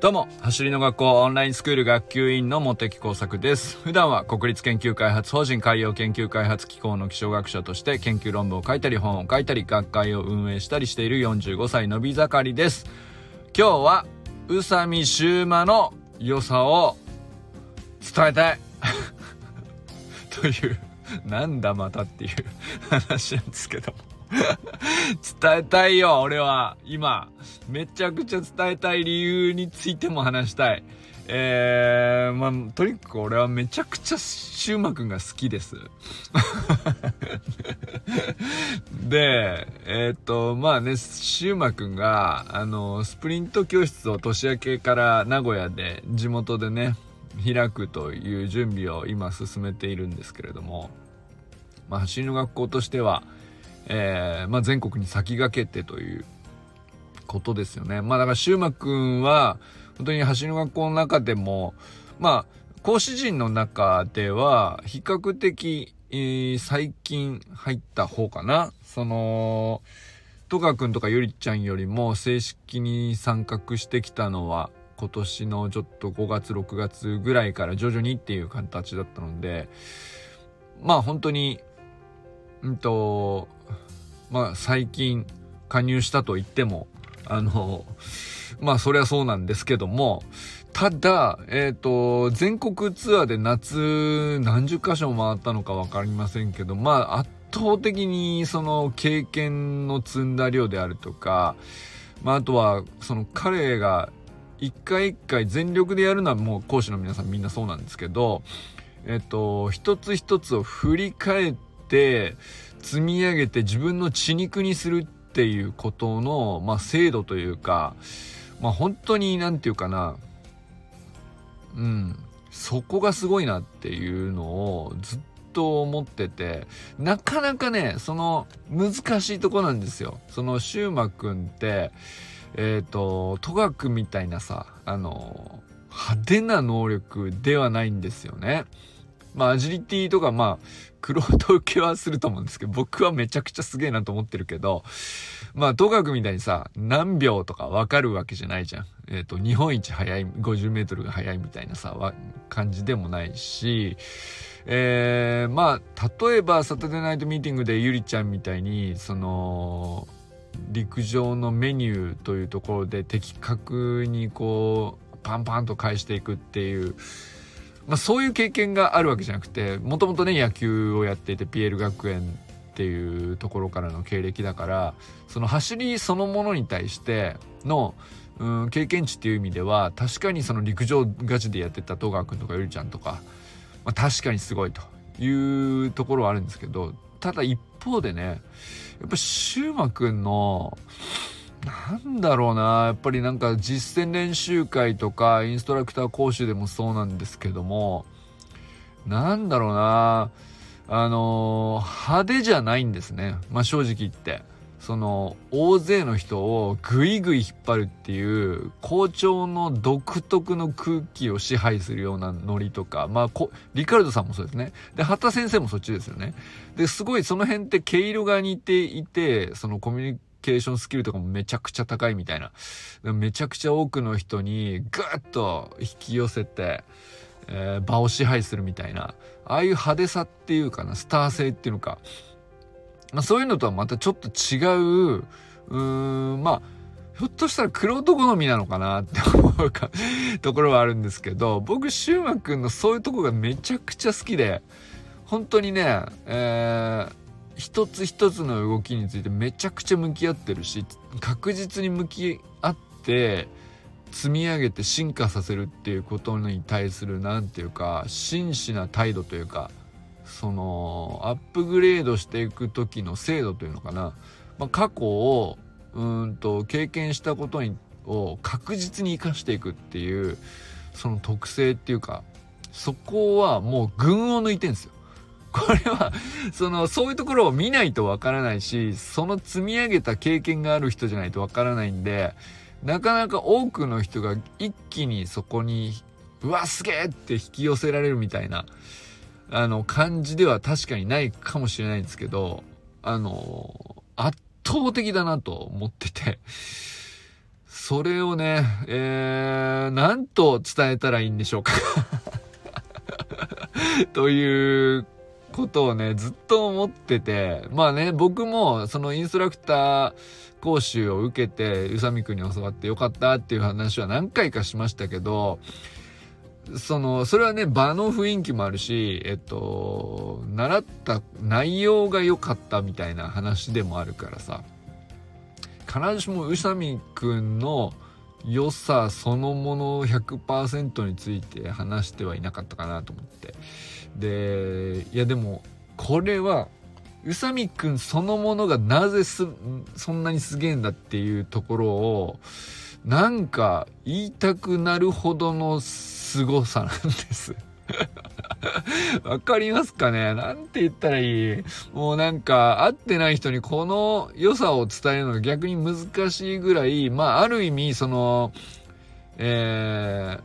どうも、走りの学校オンラインスクール学級委員の茂木工作です。普段は国立研究開発法人海洋研究開発機構の気象学者として研究論文を書いたり本を書いたり学会を運営したりしている45歳のび盛りです。今日は宇佐美シューマの良さを伝えたい という、なんだまたっていう話なんですけども伝えたいよ、俺は。今。めちゃくちゃ伝えたい理由についても話したい。えー、まあ、とにかく俺はめちゃくちゃシューマくんが好きです。で、えー、っと、まあね、シューマくんが、あの、スプリント教室を年明けから名古屋で、地元でね、開くという準備を今進めているんですけれども、まあ、走りの学校としては、えー、まあ、全国に先駆けてということですよね。まあだから、シューマくんは、本当に走りの学校の中でも、まあ、講師陣の中では、比較的、えー、最近入った方かな。その、戸川くんとかゆりちゃんよりも正式に参画してきたのは、今年のちょっと5月、6月ぐらいから徐々にっていう形だったので、まあ本当に、うんと、まあ最近加入したと言っても、あの、まあそりゃそうなんですけども、ただ、えっ、ー、と、全国ツアーで夏何十箇所回ったのか分かりませんけど、まあ圧倒的にその経験の積んだ量であるとか、まああとはその彼が一回一回全力でやるのはもう講師の皆さんみんなそうなんですけど、えっ、と、一つ一つを振り返って、積み上げて自分の血肉にするっていうことの、まあ、制度というか、まあ、本当に何て言うかな、うん、そこがすごいなっていうのをずっと思ってて、なかなかね、その難しいとこなんですよ。そのシューマくんって、えっ、ー、と、戸学みたいなさ、あの、派手な能力ではないんですよね。まあ、アジリティとか、まあ、クロート受けはすると思うんですけど、僕はめちゃくちゃすげえなと思ってるけど、まあ、東学みたいにさ、何秒とかわかるわけじゃないじゃん。えっ、ー、と、日本一速い、50メートルが速いみたいなさ、感じでもないし、えー、まあ、例えば、サタデーナイトミーティングでゆりちゃんみたいに、その、陸上のメニューというところで的確にこう、パンパンと返していくっていう、まあ、そういう経験があるわけじゃなくてもともとね野球をやっていてピエール学園っていうところからの経歴だからその走りそのものに対しての、うん、経験値っていう意味では確かにその陸上ガチでやってた戸川君とかゆりちゃんとか、まあ、確かにすごいというところはあるんですけどただ一方でねやっぱシューマくんのなんだろうな、やっぱりなんか実践練習会とかインストラクター講習でもそうなんですけども、なんだろうな、あの派手じゃないんですね。まあ正直言って。その大勢の人をぐいぐい引っ張るっていう校長の独特の空気を支配するようなノリとかまあこリカルドさんもそうですねで畑先生もそっちですよねですごいその辺って毛色が似ていてそのコミュニケーションスキルとかもめちゃくちゃ高いみたいな。めちゃくちゃ多くの人にぐっと引き寄せて、えー、場を支配するみたいな。ああいう派手さっていうかな、スター性っていうのか。まあそういうのとはまたちょっと違う、うーん、まあ、ひょっとしたら黒人好みなのかなって思うか ところはあるんですけど、僕、シューマくんのそういうとこがめちゃくちゃ好きで、本当にね、えー、一つ一つの動きについてめちゃくちゃ向き合ってるし確実に向き合って積み上げて進化させるっていうことに対する何て言うか真摯な態度というかそのアップグレードしていく時の精度というのかな、まあ、過去をうんと経験したことにを確実に生かしていくっていうその特性っていうかそこはもう群を抜いてんですよ。これは、その、そういうところを見ないとわからないし、その積み上げた経験がある人じゃないとわからないんで、なかなか多くの人が一気にそこに、うわ、すげえって引き寄せられるみたいな、あの、感じでは確かにないかもしれないんですけど、あの、圧倒的だなと思ってて、それをね、えー、なんと伝えたらいいんでしょうか。ということをね、ずっと思ってて、まあね、僕もそのインストラクター講習を受けて、宇佐美くんに教わってよかったっていう話は何回かしましたけど、その、それはね、場の雰囲気もあるし、えっと、習った内容が良かったみたいな話でもあるからさ、必ずしも宇佐美くんの良さそのもの100%について話してはいなかったかなと思って。で、いやでも、これは、宇佐美くんそのものがなぜ、そんなにすげえんだっていうところを、なんか言いたくなるほどの凄さなんです わかりますかね？なんて言ったらいい？もうなんか、会ってない人にこの良さを伝えるのが逆に難しいぐらい、まあ、ある意味、その、え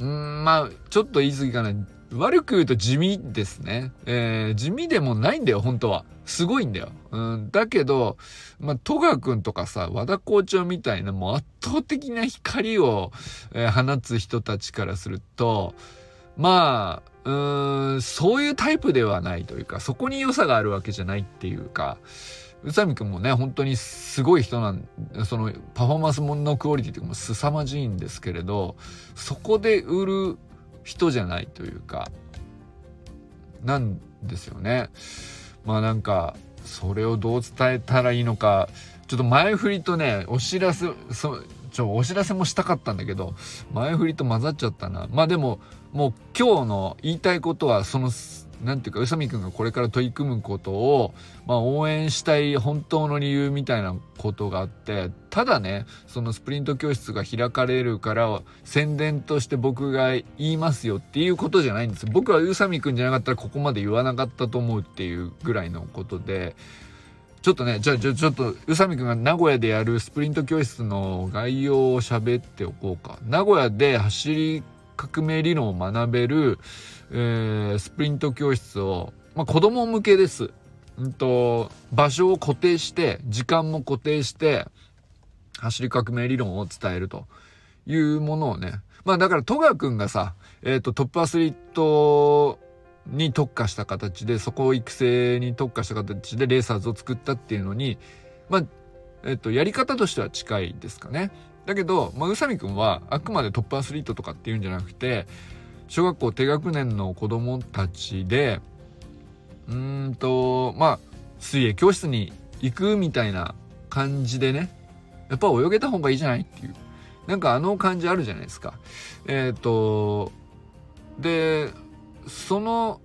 ー、んまあ、ちょっと言い過ぎかな。悪く言うと地味ですね。えー、地味でもないんだよ、本当は。すごいんだよ。うん、だけど、まあ、戸川くんとかさ、和田校長みたいなもう圧倒的な光を、えー、放つ人たちからすると、まあ、うーん、そういうタイプではないというか、そこに良さがあるわけじゃないっていうか、宇佐美くんもね、本当にすごい人なん、そのパフォーマンスものクオリティというかも凄まじいんですけれど、そこで売る人じゃないというか、なんですよね。まあなんか、それをどう伝えたらいいのか、ちょっと前振りとね、お知らせ、そちょ、お知らせもしたかったんだけど、前振りと混ざっちゃったな。まあでも、もう今日の言いたいことは、その、なんていうか、宇佐美くんがこれから取り組むことを、まあ、応援したい本当の理由みたいなことがあって、ただね、そのスプリント教室が開かれるから、宣伝として僕が言いますよっていうことじゃないんです僕は宇佐美くんじゃなかったらここまで言わなかったと思うっていうぐらいのことで、ちょっとね、じゃあ、じゃあちょっと、宇佐美くんが名古屋でやるスプリント教室の概要を喋っておこうか。名古屋で走り革命理論を学べる、えー、スプリント教室を、まあ、子供向けです。うんと、場所を固定して、時間も固定して、走り革命理論を伝えるというものをね。まあだから戸川くんがさ、えっ、ー、とトップアスリートに特化した形で、そこを育成に特化した形でレーサーズを作ったっていうのに、まあ、えっ、と、やり方としては近いですかね。だけど、まあ、宇佐美くんはあくまでトップアスリートとかっていうんじゃなくて、小学校低学年の子供たちで、うーんと、まあ、水泳教室に行くみたいな感じでね、やっぱ泳げた方がいいじゃないっていう。なんかあの感じあるじゃないですか。えっ、と、で、その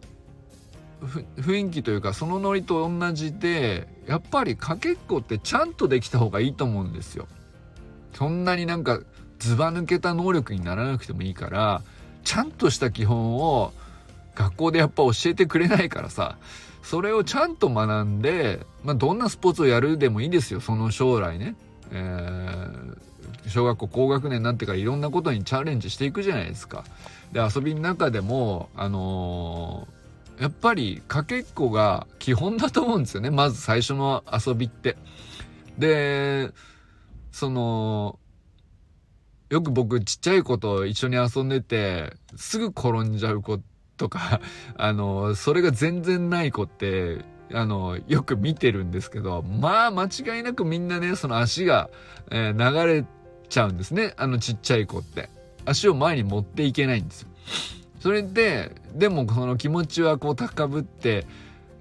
雰囲気というかそのノリと同じでやっぱりかけっこってちゃんとできた方がいいと思うんですよ。そんなになんかずば抜けた能力にならなくてもいいからちゃんとした基本を学校でやっぱ教えてくれないからさ、それをちゃんと学んで、まあ、どんなスポーツをやるでもいいですよ、その将来ね。えー、小学校高学年になってからいろんなことにチャレンジしていくじゃないですか。で、遊びの中でも、あのー、やっぱりかけっこが基本だと思うんですよね。まず最初の遊びって。で、その、よく僕ちっちゃい子と一緒に遊んでて、すぐ転んじゃう子とか、あの、それが全然ない子って、あの、よく見てるんですけど、まあ間違いなくみんなね、その足が、えー、流れちゃうんですね。あのちっちゃい子って。足を前に持っていけないんですよ。それで、でもその気持ちはこう高ぶって、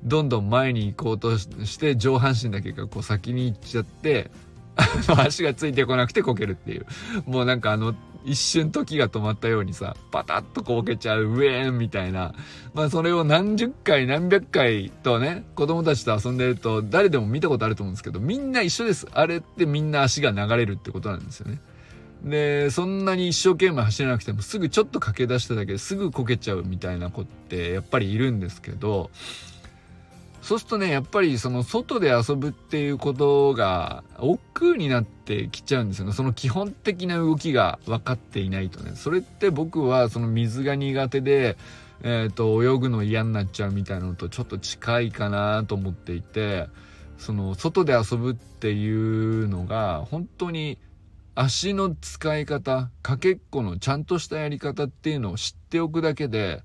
どんどん前に行こうとして上半身だけがこう先に行っちゃって 足がついてこなくてこけるっていう。もうなんかあの、一瞬時が止まったようにさ、パタッとこけちゃう、ウェーンみたいな。まあそれを何十回何百回とね、子供たちと遊んでると誰でも見たことあると思うんですけど、みんな一緒です。あれってみんな足が流れるってことなんですよね。で、そんなに一生懸命走らなくてもすぐちょっと駆け出しただけですぐこけちゃうみたいな子ってやっぱりいるんですけど、そうするとね、やっぱりその外で遊ぶっていうことが億劫になってきちゃうんですよね。その基本的な動きが分かっていないとね。それって僕はその水が苦手で、えっ、ー、と、泳ぐの嫌になっちゃうみたいなのとちょっと近いかなと思っていて、その外で遊ぶっていうのが本当に足の使い方、かけっこのちゃんとしたやり方っていうのを知っておくだけで、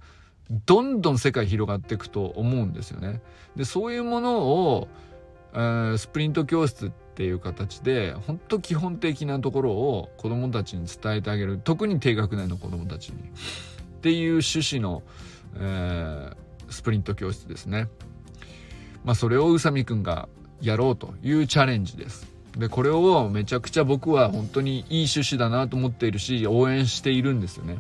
どんどん世界広がっていくと思うんですよね。で、そういうものを、えー、スプリント教室っていう形で、本当基本的なところを子供たちに伝えてあげる。特に低学年の子供たちに。っていう趣旨の、えー、スプリント教室ですね。まあ、それを宇佐美くんがやろうというチャレンジです。で、これをめちゃくちゃ僕は本当にいい趣旨だなと思っているし、応援しているんですよね。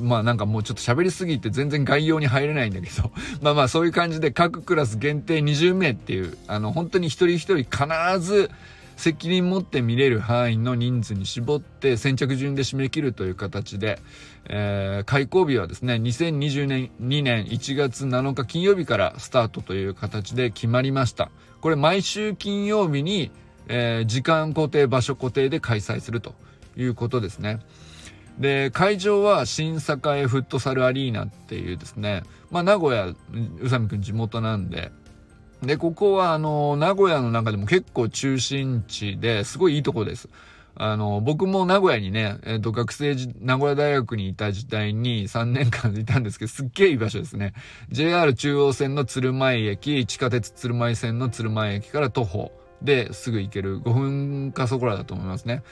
まあなんかもうちょっと喋りすぎて全然概要に入れないんだけど、まあまあそういう感じで各クラス限定20名っていう、あの本当に一人一人必ず責任持って見れる範囲の人数に絞って先着順で締め切るという形で、えー、開校日はですね、2020年2年1月7日金曜日からスタートという形で決まりました。これ毎週金曜日に、えー、時間固定、場所固定で開催するということですね。で、会場は新栄フットサルアリーナっていうですね、まあ名古屋、宇佐美くん地元なんで、で、ここはあの、名古屋の中でも結構中心地ですごいいいとこです。あの、僕も名古屋にね、えっ、ー、と、学生時、名古屋大学にいた時代に3年間いたんですけど、すっげえいい場所ですね。JR 中央線の鶴舞駅、地下鉄鶴舞線の鶴舞駅から徒歩ですぐ行ける5分かそこらだと思いますね。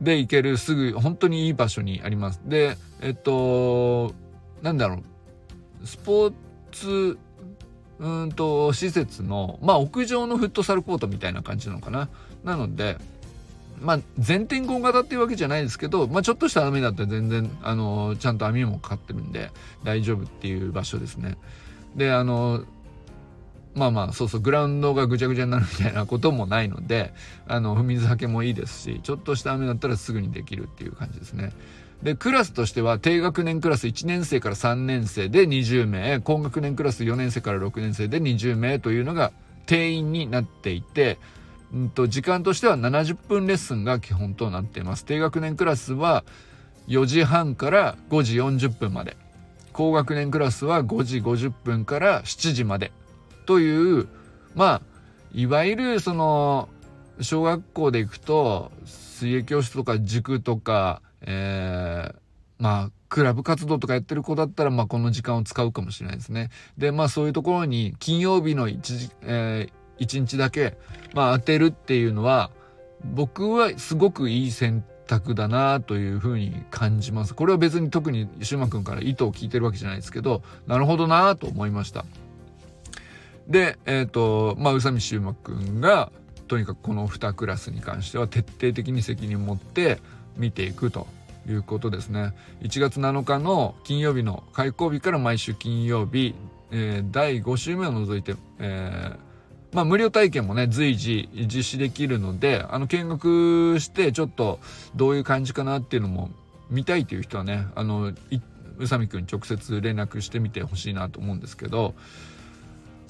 で行けるすぐ本当にいい場所にあります。で、えっと、なんだろう、スポーツ、うんと、施設の、まあ屋上のフットサルコートみたいな感じなのかな。なので、まあ、全天候型っていうわけじゃないですけど、まあ、ちょっとした雨だったら全然、あの、ちゃんと網もかかってるんで、大丈夫っていう場所ですね。で、あの、まあまあ、そうそう、グラウンドがぐちゃぐちゃになるみたいなこともないので、あの、水はけもいいですし、ちょっとした雨だったらすぐにできるっていう感じですね。で、クラスとしては、低学年クラス1年生から3年生で20名、高学年クラス4年生から6年生で20名というのが定員になっていて、うんと、時間としては70分レッスンが基本となっています。低学年クラスは4時半から5時40分まで。高学年クラスは5時50分から7時まで。という、まあ、いわゆるその、小学校で行くと、水泳教室とか塾とか、えー、まあ、クラブ活動とかやってる子だったら、まあ、この時間を使うかもしれないですね。で、まあ、そういうところに、金曜日の一時、えー、一日だけ、まあ、当てるっていうのは、僕はすごくいい選択だなというふうに感じます。これは別に特にシュマ君から意図を聞いてるわけじゃないですけど、なるほどなと思いました。で、えっ、ー、と、まあ、宇佐美修馬くんが、とにかくこの2クラスに関しては徹底的に責任を持って見ていくということですね。1月7日の金曜日の開校日から毎週金曜日、えー、第5週目を除いて、えー、まあ、無料体験もね、随時実施できるので、あの、見学してちょっとどういう感じかなっていうのも見たいという人はね、あの、宇佐美くん直接連絡してみてほしいなと思うんですけど、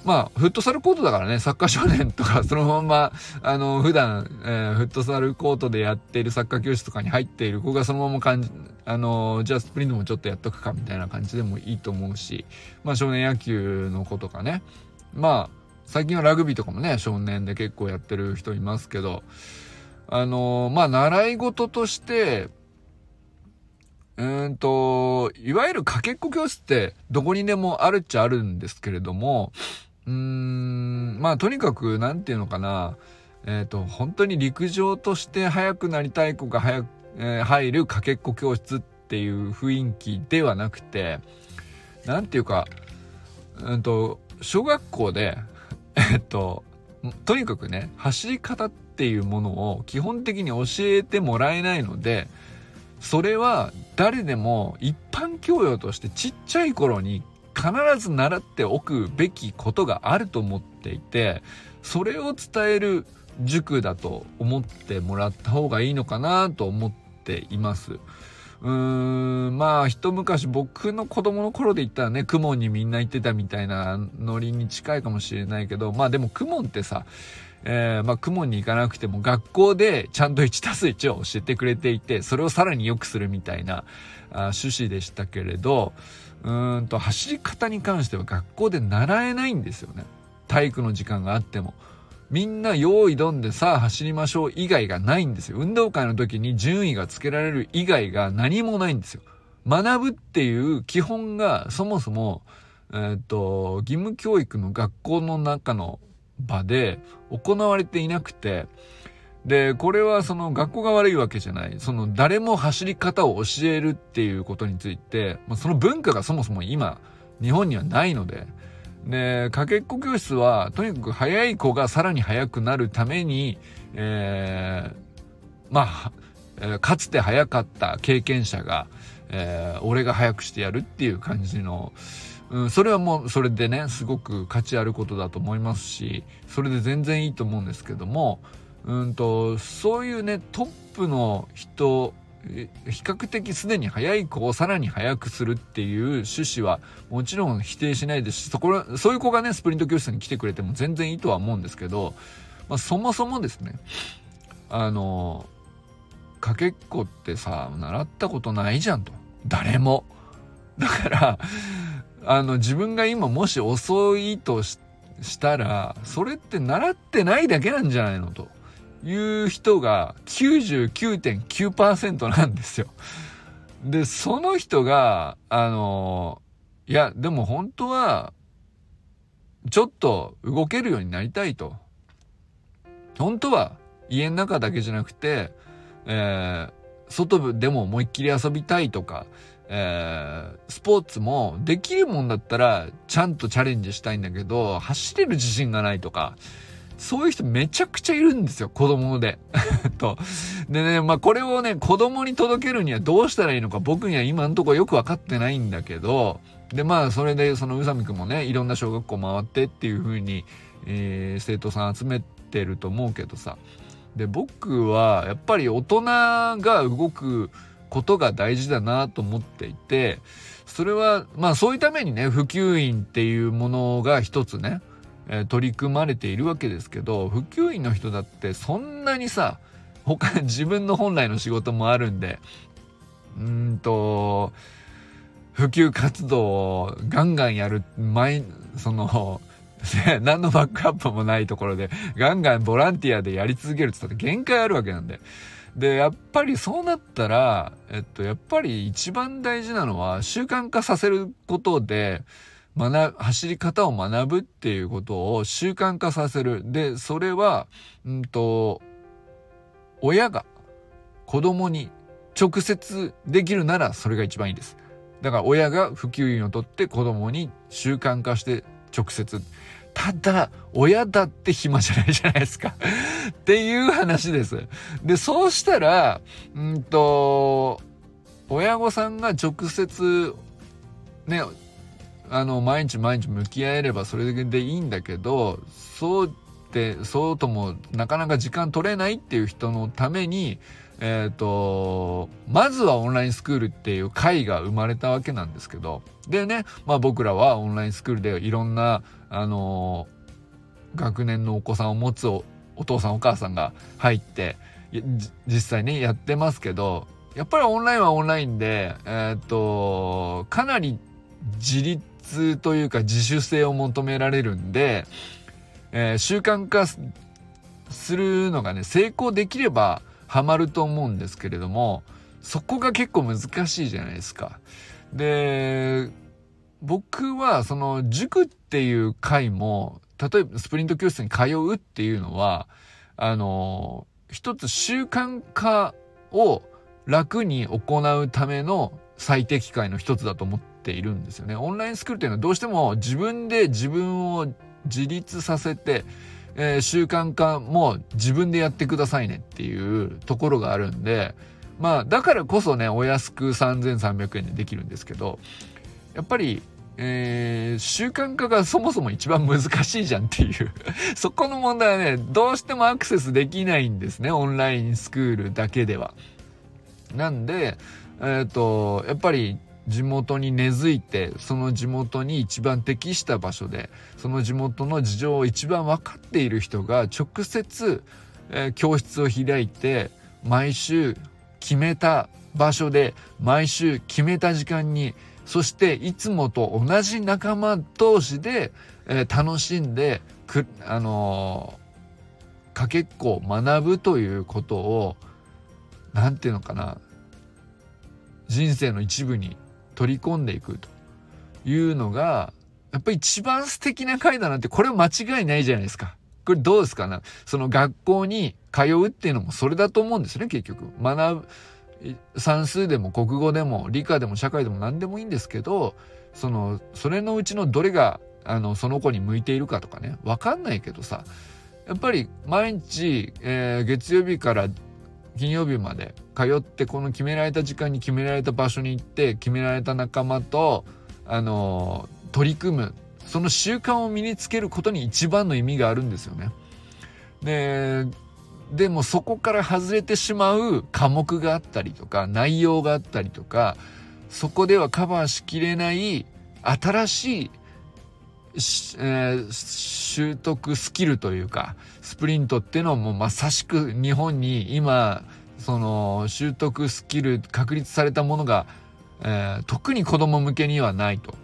まあ、フットサルコートだからね、サッカー少年とか、そのまま、あの、普段、えー、フットサルコートでやっているサッカー教室とかに入っている子がそのまま感じ、あの、じゃあスプリントもちょっとやっとくかみたいな感じでもいいと思うし、まあ、少年野球の子とかね、まあ、最近はラグビーとかもね、少年で結構やってる人いますけど、あの、まあ、習い事として、うんと、いわゆるかけっこ教室ってどこにでもあるっちゃあるんですけれども、うーん、まあとにかく、なんていうのかな、えっ、ー、と、本当に陸上として速くなりたい子が早く、えー、入るかけっこ教室っていう雰囲気ではなくて、なんていうか、うんと、小学校で、えっと、とにかくね、走り方っていうものを基本的に教えてもらえないので、それは誰でも一般教養としてちっちゃい頃に必ず習っておくべきことがあると思っていて、それを伝える塾だと思ってもらった方がいいのかなと思っています。うーん、まあ、一昔僕の子供の頃で言ったらね、クモンにみんな行ってたみたいなノリに近いかもしれないけど、まあでもクモンってさ、えー、まあ、クモンに行かなくても学校でちゃんと1たす1を教えてくれていて、それをさらに良くするみたいなあ趣旨でしたけれど、うんと、走り方に関しては学校で習えないんですよね。体育の時間があっても。みんな用意どんでさあ走りましょう以外がないんですよ。運動会の時に順位がつけられる以外が何もないんですよ。学ぶっていう基本がそもそも、えー、っと、義務教育の学校の中の場で行われていなくて、で、これはその学校が悪いわけじゃない。その誰も走り方を教えるっていうことについて、まあ、その文化がそもそも今、日本にはないので、で、かけっこ教室は、とにかく速い子がさらに速くなるために、えー、まあ、かつて速かった経験者が、えー、俺が速くしてやるっていう感じの、うん、それはもうそれでね、すごく価値あることだと思いますし、それで全然いいと思うんですけども、うんと、そういうね、トップの人、比較的すでに速い子をさらに速くするっていう趣旨はもちろん否定しないですし、そこそういう子がね、スプリント教室に来てくれても全然いいとは思うんですけど、まあ、そもそもですね、あの、かけっこってさ、習ったことないじゃんと。誰も。だから、あの、自分が今もし遅いとしたら、それって習ってないだけなんじゃないのという人が99.9%なんですよ。で、その人が、あの、いや、でも本当は、ちょっと動けるようになりたいと。本当は家の中だけじゃなくて、えー、外でも思いっきり遊びたいとか、えー、スポーツもできるもんだったらちゃんとチャレンジしたいんだけど、走れる自信がないとか、そういう人めちゃくちゃいるんですよ、子供で。と。でね、まあこれをね、子供に届けるにはどうしたらいいのか僕には今んとこよくわかってないんだけど、でまあそれでその宇佐美くんもね、いろんな小学校回ってっていう風に、えー、生徒さん集めてると思うけどさ。で、僕はやっぱり大人が動くことが大事だなと思っていて、それは、まあそういうためにね、普及員っていうものが一つね、え、取り組まれているわけですけど、普及員の人だってそんなにさ、他、自分の本来の仕事もあるんで、うんと、普及活動をガンガンやる、毎、その、何のバックアップもないところで、ガンガンボランティアでやり続けるって言ったら限界あるわけなんで。で、やっぱりそうなったら、えっと、やっぱり一番大事なのは習慣化させることで、学、走り方を学ぶっていうことを習慣化させる。で、それは、うんと、親が子供に直接できるならそれが一番いいです。だから親が普及員をとって子供に習慣化して直接。ただ、親だって暇じゃないじゃないですか っていう話です。で、そうしたら、うんと、親御さんが直接、ね、あの、毎日毎日向き合えればそれでいいんだけど、そうって、そうともなかなか時間取れないっていう人のために、えっ、ー、と、まずはオンラインスクールっていう会が生まれたわけなんですけど、でね、まあ僕らはオンラインスクールでいろんな、あの学年のお子さんを持つお父さんお母さんが入って、実際ね、やってますけど、やっぱりオンラインはオンラインで、えっ、ー、と、かなり自立というか自主性を求められるんで、えー、習慣化するのがね、成功できればハマると思うんですけれども、そこが結構難しいじゃないですか。で、僕はその塾っていう回も、例えばスプリント教室に通うっていうのは、あの、一つ習慣化を楽に行うための最適解の一つだと思ってているんですよね。オンラインスクールっていうのはどうしても自分で自分を自立させて、えー、習慣化も自分でやってくださいねっていうところがあるんで、まあ、だからこそね、お安く3300円でできるんですけど、やっぱり、えー、習慣化がそもそも一番難しいじゃんっていう そこの問題はね、どうしてもアクセスできないんですね、オンラインスクールだけでは。なんで、えっ、ー、と、やっぱり地元に根付いて、その地元に一番適した場所で、その地元の事情を一番分かっている人が直接、えー、教室を開いて、毎週決めた場所で、毎週決めた時間に、そしていつもと同じ仲間同士で、えー、楽しんで、く、あのかけっこを学ぶということを何て言うのかな人生の一部に取り込んでいくというのがやっぱり一番素敵な回だなってこれは間違いないじゃないですか。これどうですかな？その学校に通うっていうのもそれだと思うんですね結局。学ぶ算数でも国語でも理科でも社会でも何でもいいんですけどそのそれのうちのどれがあのその子に向いているかとかね分かんないけどさやっぱり毎日、えー、月曜日から金曜日まで通ってこの決められた時間に決められた場所に行って決められた仲間とあの取り組むその習慣を身につけることに一番の意味があるんですよね。ででもそこから外れてしまう科目があったりとか内容があったりとかそこではカバーしきれない新しい、えー、習得スキルというかスプリントっていうのもまさしく日本に今その習得スキル確立されたものが、えー、特に子供向けにはないと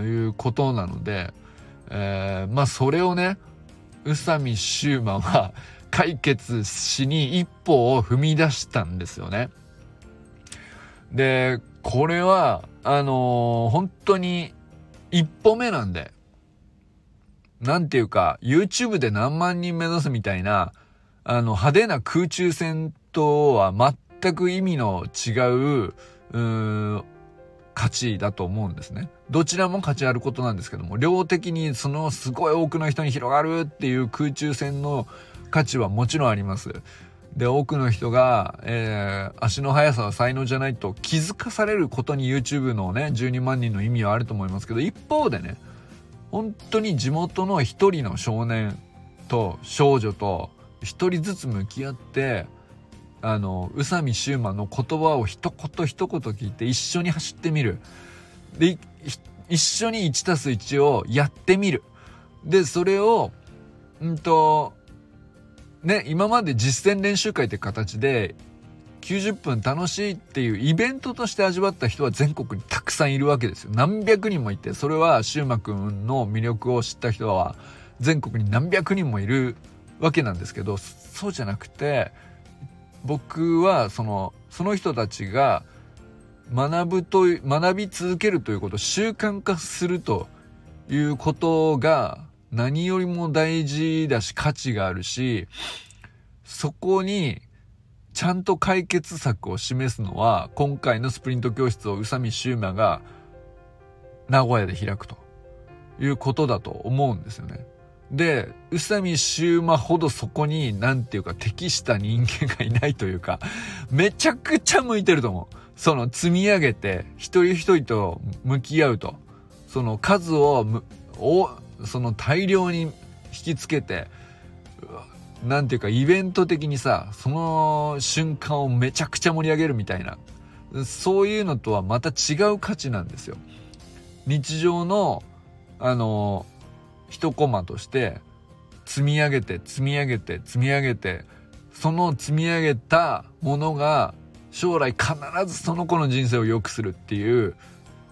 いうことなので、えー、まあそれをね宇佐美シューマンは 解決しに一歩を踏み出したんですよね。で、これは、あのー、本当に一歩目なんで、なんていうか、YouTube で何万人目指すみたいな、あの、派手な空中戦とは全く意味の違う、うーん価値だと思うんですね。どちらも価値あることなんですけども、量的にそのすごい多くの人に広がるっていう空中戦の価値はもちろんあります。で、多くの人が、えー、足の速さは才能じゃないと気づかされることに YouTube のね、12万人の意味はあると思いますけど、一方でね、本当に地元の一人の少年と少女と一人ずつ向き合って、あの、宇佐美シューマの言葉を一言一言聞いて一緒に走ってみる。で、一緒に 1+1 をやってみる。で、それを、うんと、ね、今まで実践練習会って形で90分楽しいっていうイベントとして味わった人は全国にたくさんいるわけですよ。何百人もいて、それはシューマくんの魅力を知った人は全国に何百人もいるわけなんですけど、そうじゃなくて、僕はその、その人たちが学ぶと、学び続けるということを習慣化するということが何よりも大事だし価値があるし、そこにちゃんと解決策を示すのは、今回のスプリント教室を宇佐美シューマが名古屋で開くということだと思うんですよね。で、宇佐美シューマほどそこに、なんていうか適した人間がいないというか、めちゃくちゃ向いてると思う。その積み上げて、一人一人と向き合うと。その数をお、その大量に引きつけて、なんていうかイベント的にさ、その瞬間をめちゃくちゃ盛り上げるみたいな、そういうのとはまた違う価値なんですよ。日常の、あの、一コマとして積み上げて積み上げて積み上げて、その積み上げたものが将来必ずその子の人生を良くするっていう、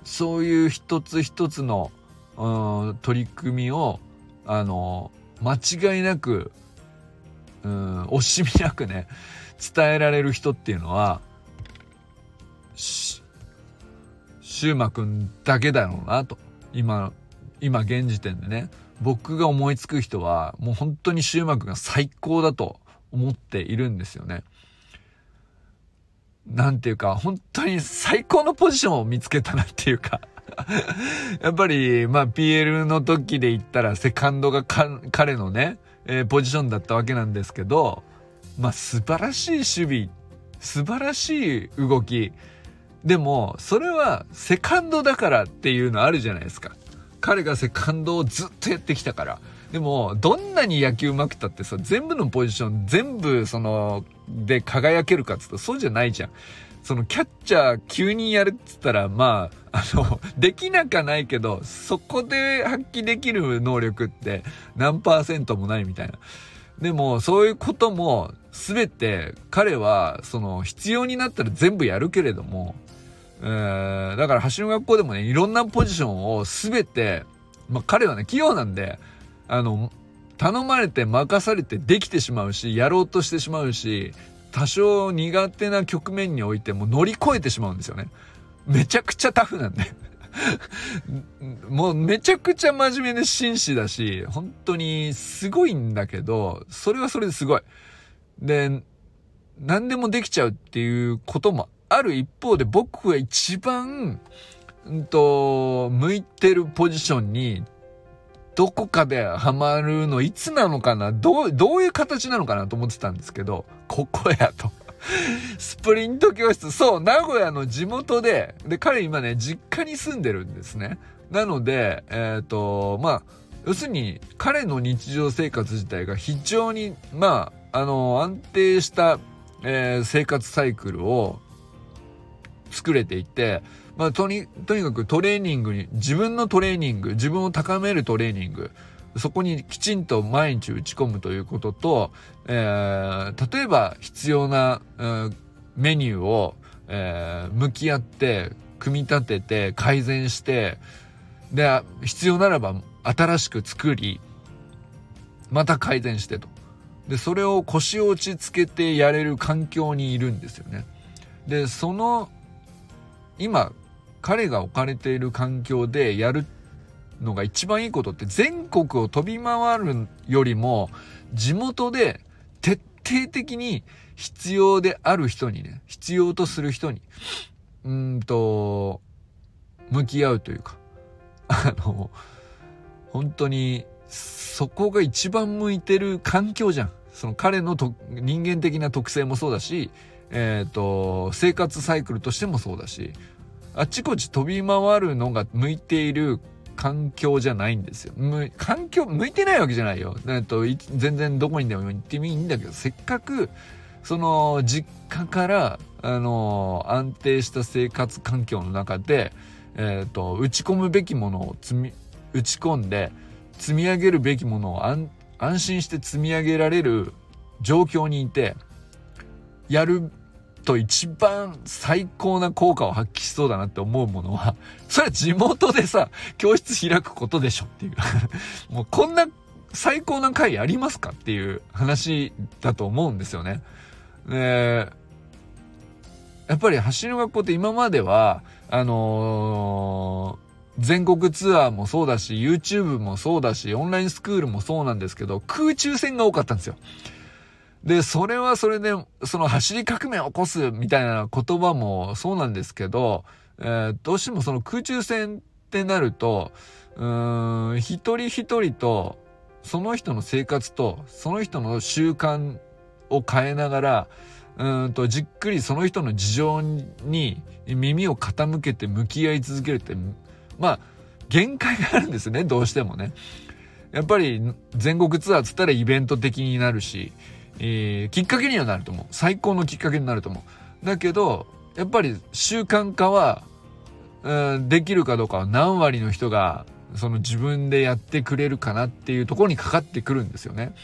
そういう一つ一つのうん、取り組みを、あの、間違いなく、うん、惜しみなくね、伝えられる人っていうのは、し、シューマくんだけだろうなと。今、今現時点でね。僕が思いつく人は、もう本当にシューマくんが最高だと思っているんですよね。なんていうか、本当に最高のポジションを見つけたなっていうか やっぱり、まあ、PL の時で言ったら、セカンドが彼のね、えー、ポジションだったわけなんですけど、まあ、素晴らしい守備、素晴らしい動き。でも、それはセカンドだからっていうのあるじゃないですか。彼がセカンドをずっとやってきたから。でも、どんなに野球上手くたってさ、全部のポジション、全部、その、で輝けるかっつうと、そうじゃないじゃん。そのキャッチャー急にやるっつったら、まあ、あの、できなかないけど、そこで発揮できる能力って何パーセントもないみたいな。でも、そういうことも全て彼は、その、必要になったら全部やるけれども、えー、だから走る学校でもね、いろんなポジションを全て、まあ彼はね、器用なんで、あの、頼まれて任されてできてしまうし、やろうとしてしまうし、多少苦手な局面においても乗り越えてしまうんですよね。めちゃくちゃタフなんで。もうめちゃくちゃ真面目で紳士だし、本当にすごいんだけど、それはそれですごい。で、何でもできちゃうっていうこともある一方で僕が一番、うんと、向いてるポジションにどこかでハマるのいつなのかなどう、どういう形なのかなと思ってたんですけど、ここやと。スプリント教室、そう、名古屋の地元で、で、彼今ね、実家に住んでるんですね。なので、えっ、ー、と、まあ、要するに、彼の日常生活自体が非常に、まあ、あの、安定した、えー、生活サイクルを作れていて、まあ、とに、とにかくトレーニングに、自分のトレーニング、自分を高めるトレーニング、そこにきちんと毎日打ち込むということと、えー、例えば必要な、えー、メニューを、えー、向き合って、組み立てて、改善して、で、必要ならば新しく作り、また改善してと。で、それを腰を落ち着けてやれる環境にいるんですよね。で、その、今、彼が置かれている環境でやるのが一番いいことって全国を飛び回るよりも地元で徹底的に必要である人にね、必要とする人に、うんと、向き合うというか、あの、本当に、そこが一番向いてる環境じゃん。その彼のと人間的な特性もそうだし、えっ、ー、と、生活サイクルとしてもそうだし、あっちこっち飛び回るのが向いている環境じゃないんですよ。環境、向いてないわけじゃないよ。えっと、全然どこにでも行ってもいいんだけど、せっかく、その、実家から、あの、安定した生活環境の中で、えっ、と、打ち込むべきものを積み、打ち込んで、積み上げるべきものを安心して積み上げられる状況にいて、やると一番最高な効果を発揮しそうだなって思うものは、それは地元でさ、教室開くことでしょっていう。もうこんな最高な回ありますかっていう話だと思うんですよね。で、やっぱり走りの学校って今までは、あのー、全国ツアーもそうだし、YouTube もそうだし、オンラインスクールもそうなんですけど、空中戦が多かったんですよ。で、それはそれで、その走り革命を起こすみたいな言葉もそうなんですけど、えー、どうしてもその空中戦ってなると、うーん、一人一人と、その人の生活と、その人の習慣を変えながら、うんと、じっくりその人の事情に耳を傾けて向き合い続けるって、まあ、限界があるんですね、どうしてもね。やっぱり全国ツアーつったらイベント的になるし、えー、きっかけにはなると思う。最高のきっかけになると思う。だけど、やっぱり習慣化は、うん、できるかどうかは何割の人が、その自分でやってくれるかなっていうところにかかってくるんですよね。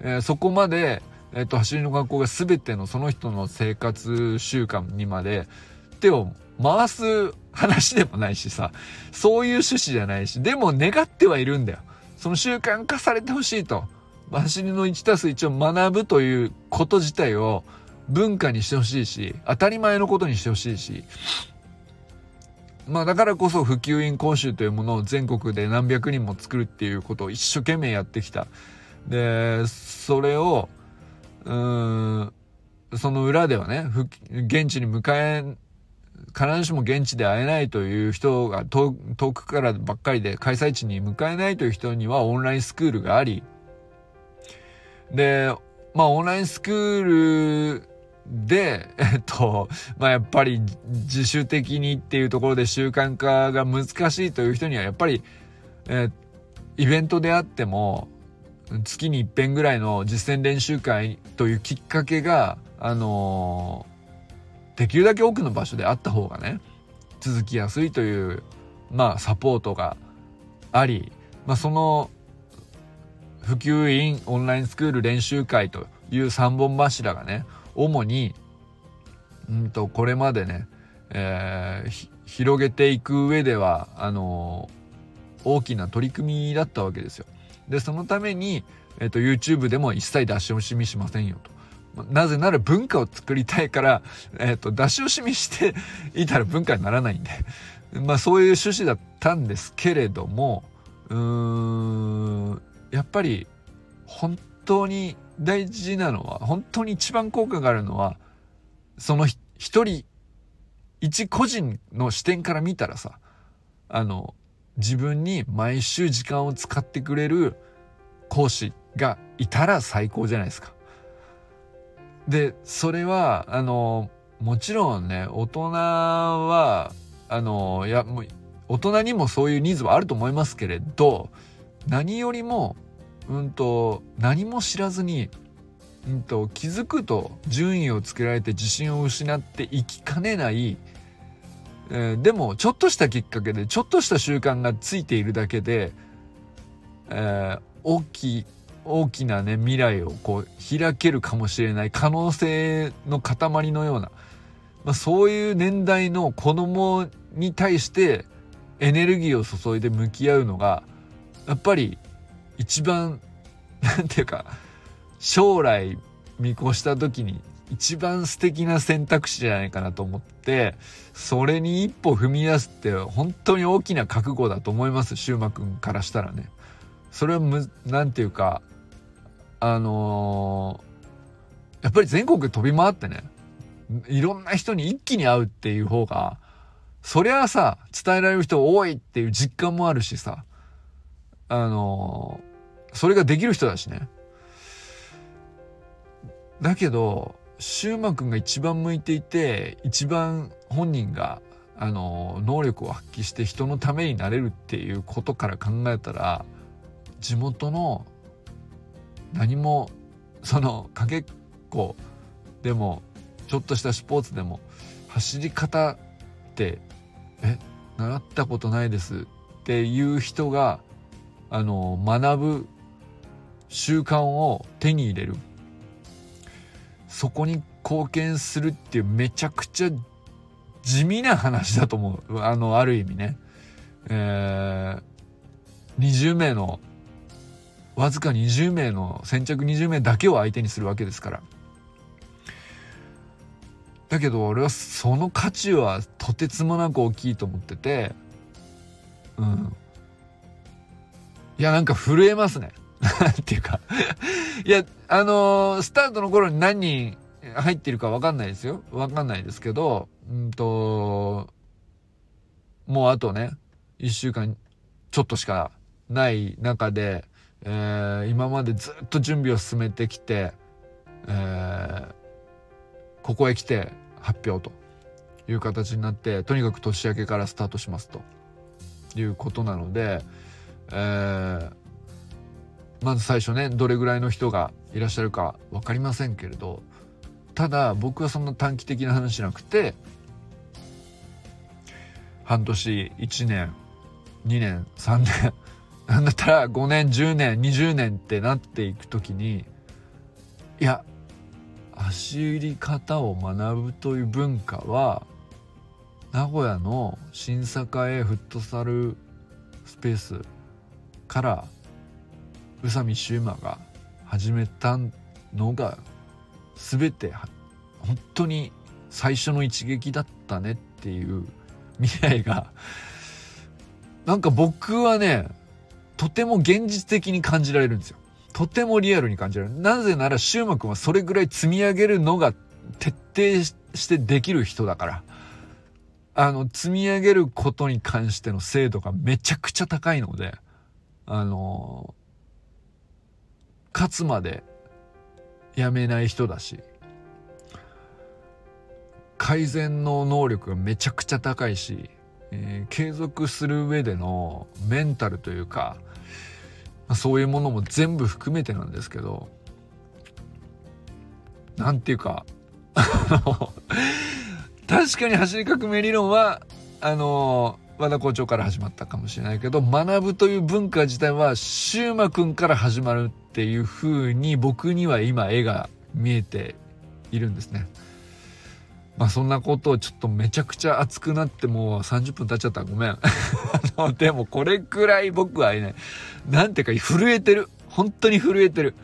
えー、そこまで、えっ、と、走りの学校が全てのその人の生活習慣にまで手を回す話でもないしさ、そういう趣旨じゃないし、でも願ってはいるんだよ。その習慣化されてほしいと。走りの1たす1を学ぶということ自体を文化にしてほしいし、当たり前のことにしてほしいし、まあだからこそ普及員講習というものを全国で何百人も作るっていうことを一生懸命やってきた。で、それを、うん、その裏ではね、現地に迎え、必ずしも現地で会えないという人が遠くからばっかりで開催地に迎えないという人にはオンラインスクールがあり、で、まあオンラインスクールで、えっと、まあやっぱり自主的にっていうところで習慣化が難しいという人にはやっぱり、え、イベントであっても、月に一遍ぐらいの実践練習会というきっかけが、あの、できるだけ多くの場所であった方がね、続きやすいという、まあサポートがあり、まあその普及員オンラインスクール練習会という3本柱がね、主に、うんと、これまでね、えー、広げていく上では、あのー、大きな取り組みだったわけですよ。で、そのために、えっ、と、YouTube でも一切出し惜しみしませんよと。なぜなら文化を作りたいから、えっ、と、出し惜しみしていたら文化にならないんで。まあそういう趣旨だったんですけれども、うーん、やっぱり本当に大事なのは、本当に一番効果があるのは、その一人、一個人の視点から見たらさ、あの、自分に毎週時間を使ってくれる講師がいたら最高じゃないですか。で、それは、あの、もちろんね、大人は、あの、いや、もう、大人にもそういうニーズはあると思いますけれど、何よりも、うんと、何も知らずに、うんと、気づくと順位をつけられて自信を失っていきかねない、えー、でも、ちょっとしたきっかけで、ちょっとした習慣がついているだけで、えー、大きい、大きなね、未来をこう、開けるかもしれない可能性の塊のような、まあ、そういう年代の子供に対してエネルギーを注いで向き合うのが、やっぱり一番、なんていうか、将来見越した時に一番素敵な選択肢じゃないかなと思って、それに一歩踏み出すって本当に大きな覚悟だと思います、シューマくんからしたらね。それはむ、なんていうか、あのー、やっぱり全国飛び回ってね、いろんな人に一気に会うっていう方が、そりゃあさ、伝えられる人多いっていう実感もあるしさ、あの、それができる人だしね。だけど、シューマくんが一番向いていて、一番本人が、あの、能力を発揮して人のためになれるっていうことから考えたら、地元の何も、その、かけっこでも、ちょっとしたスポーツでも、走り方って、え、習ったことないですっていう人が、あの、学ぶ習慣を手に入れる。そこに貢献するっていうめちゃくちゃ地味な話だと思う。あの、ある意味ね。えー、20名の、わずか20名の、先着20名だけを相手にするわけですから。だけど俺はその価値はとてつもなく大きいと思ってて、うん。いや、なんか震えますね。っていうかいや、あのー、スタートの頃に何人入ってるかわかんないですよ。わかんないですけど、うんと、もうあとね、一週間ちょっとしかない中で、えー、今までずっと準備を進めてきて、えー、ここへ来て発表という形になって、とにかく年明けからスタートしますということなので、えー、まず最初ね、どれぐらいの人がいらっしゃるか分かりませんけれど、ただ僕はそんな短期的な話じゃなくて、半年、1年、2年、3年、なんだったら5年、10年、20年ってなっていくときに、いや、走り方を学ぶという文化は、名古屋の新栄フットサルスペースから宇佐美シューマが始めたのが全て本当に最初の一撃だったねっていう未来がなんか僕はねとても現実的に感じられるんですよ。とてもリアルに感じられる。なぜなら、シューマ君はそれぐらい積み上げるのが徹底してできる人だから。あの、積み上げることに関しての精度がめちゃくちゃ高いので、あの勝つまでやめない人だし、改善の能力がめちゃくちゃ高いし、えー、継続する上でのメンタルというか、そういうものも全部含めてなんですけど、なんていうか、確かに走り革命理論は、あの、和田校長から始まったかもしれないけど、学ぶという文化自体は、シューマくんから始まるっていう風に僕には今絵が見えているんですね。まあそんなことをちょっとめちゃくちゃ熱くなってもう30分経っちゃったごめん。でもこれくらい僕はね、なんていうか震えてる。本当に震えてる。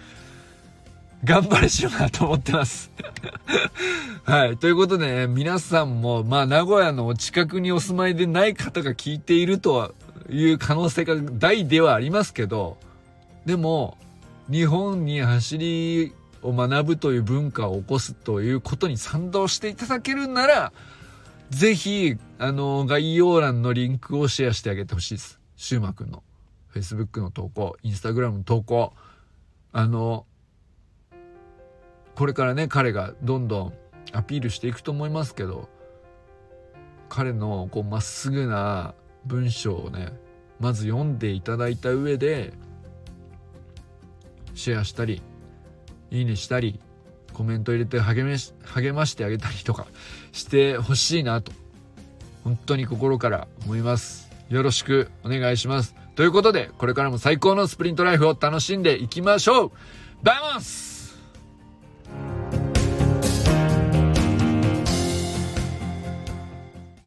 頑張れしようなと思ってます はい。ということでね、皆さんも、まあ、名古屋の近くにお住まいでない方が聞いているという可能性が大ではありますけど、でも、日本に走りを学ぶという文化を起こすということに賛同していただけるなら、ぜひ、あの、概要欄のリンクをシェアしてあげてほしいです。シューマくんの Facebook の投稿、Instagram の投稿。あの、これからね、彼がどんどんアピールしていくと思いますけど、彼のこうまっすぐな文章をね、まず読んでいただいた上で、シェアしたり、いいねしたり、コメント入れて励めし、励ましてあげたりとか してほしいなと、本当に心から思います。よろしくお願いします。ということで、これからも最高のスプリントライフを楽しんでいきましょうバイモス